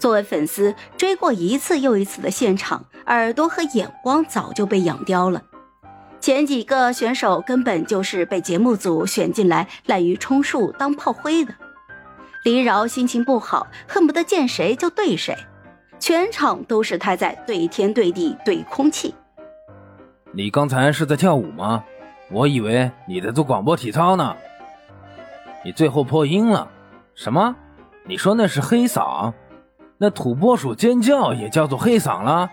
作为粉丝，追过一次又一次的现场，耳朵和眼光早就被养刁了。前几个选手根本就是被节目组选进来滥竽充数当炮灰的。黎饶心情不好，恨不得见谁就对谁，全场都是他在对天对地对空气。你刚才是在跳舞吗？我以为你在做广播体操呢。你最后破音了，什么？你说那是黑嗓？那土拨鼠尖叫也叫做黑嗓了？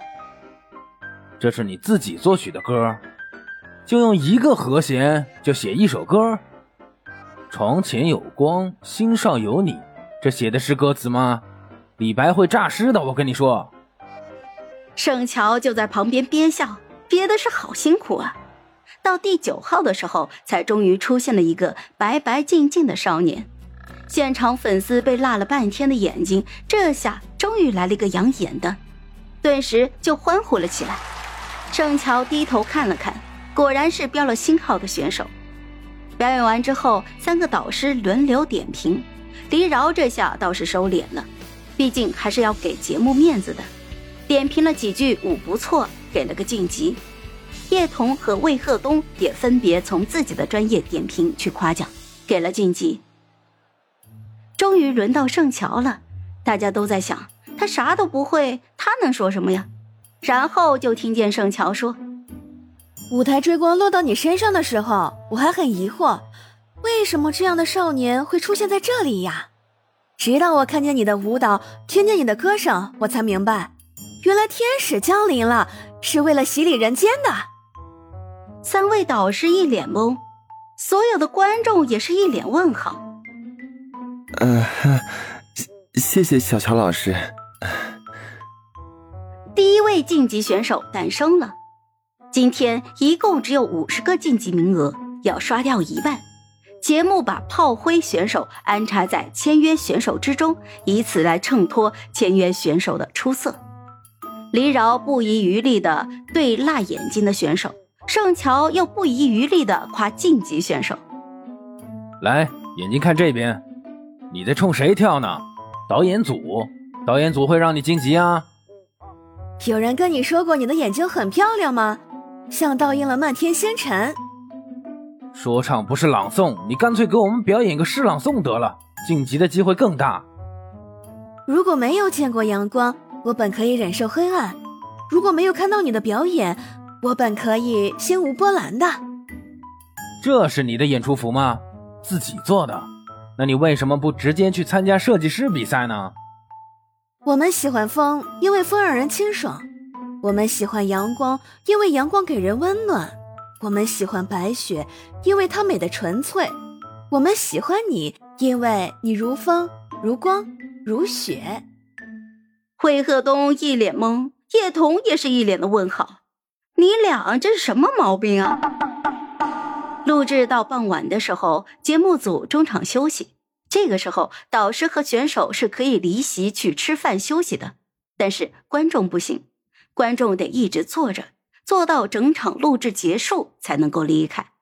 这是你自己作曲的歌，就用一个和弦就写一首歌？床前有光，心上有你，这写的是歌词吗？李白会诈尸的，我跟你说。盛乔就在旁边憋笑，憋的是好辛苦啊。到第九号的时候，才终于出现了一个白白净净的少年。现场粉丝被辣了半天的眼睛，这下终于来了一个养眼的，顿时就欢呼了起来。盛乔低头看了看，果然是标了星号的选手。表演完之后，三个导师轮流点评，黎饶这下倒是收敛了，毕竟还是要给节目面子的。点评了几句舞不错，给了个晋级。叶童和魏鹤东也分别从自己的专业点评去夸奖，给了晋级。终于轮到盛乔了，大家都在想，他啥都不会，他能说什么呀？然后就听见盛乔说：“舞台追光落到你身上的时候，我还很疑惑，为什么这样的少年会出现在这里呀？直到我看见你的舞蹈，听见你的歌声，我才明白，原来天使降临了，是为了洗礼人间的。”三位导师一脸懵，所有的观众也是一脸问号。呃，谢谢小乔老师。第一位晋级选手诞生了。今天一共只有五十个晋级名额，要刷掉一半。节目把炮灰选手安插在签约选手之中，以此来衬托签约选手的出色。黎饶不遗余力的对辣眼睛的选手，盛乔又不遗余力的夸晋级选手。来，眼睛看这边。你在冲谁跳呢？导演组，导演组会让你晋级啊！有人跟你说过你的眼睛很漂亮吗？像倒映了漫天星辰。说唱不是朗诵，你干脆给我们表演个诗朗诵得了，晋级的机会更大。如果没有见过阳光，我本可以忍受黑暗；如果没有看到你的表演，我本可以心无波澜的。这是你的演出服吗？自己做的？那你为什么不直接去参加设计师比赛呢？我们喜欢风，因为风让人清爽；我们喜欢阳光，因为阳光给人温暖；我们喜欢白雪，因为它美的纯粹；我们喜欢你，因为你如风、如光、如雪。惠鹤东一脸懵，叶童也是一脸的问号：“你俩这是什么毛病啊？”录制到傍晚的时候，节目组中场休息。这个时候，导师和选手是可以离席去吃饭休息的，但是观众不行，观众得一直坐着，坐到整场录制结束才能够离开。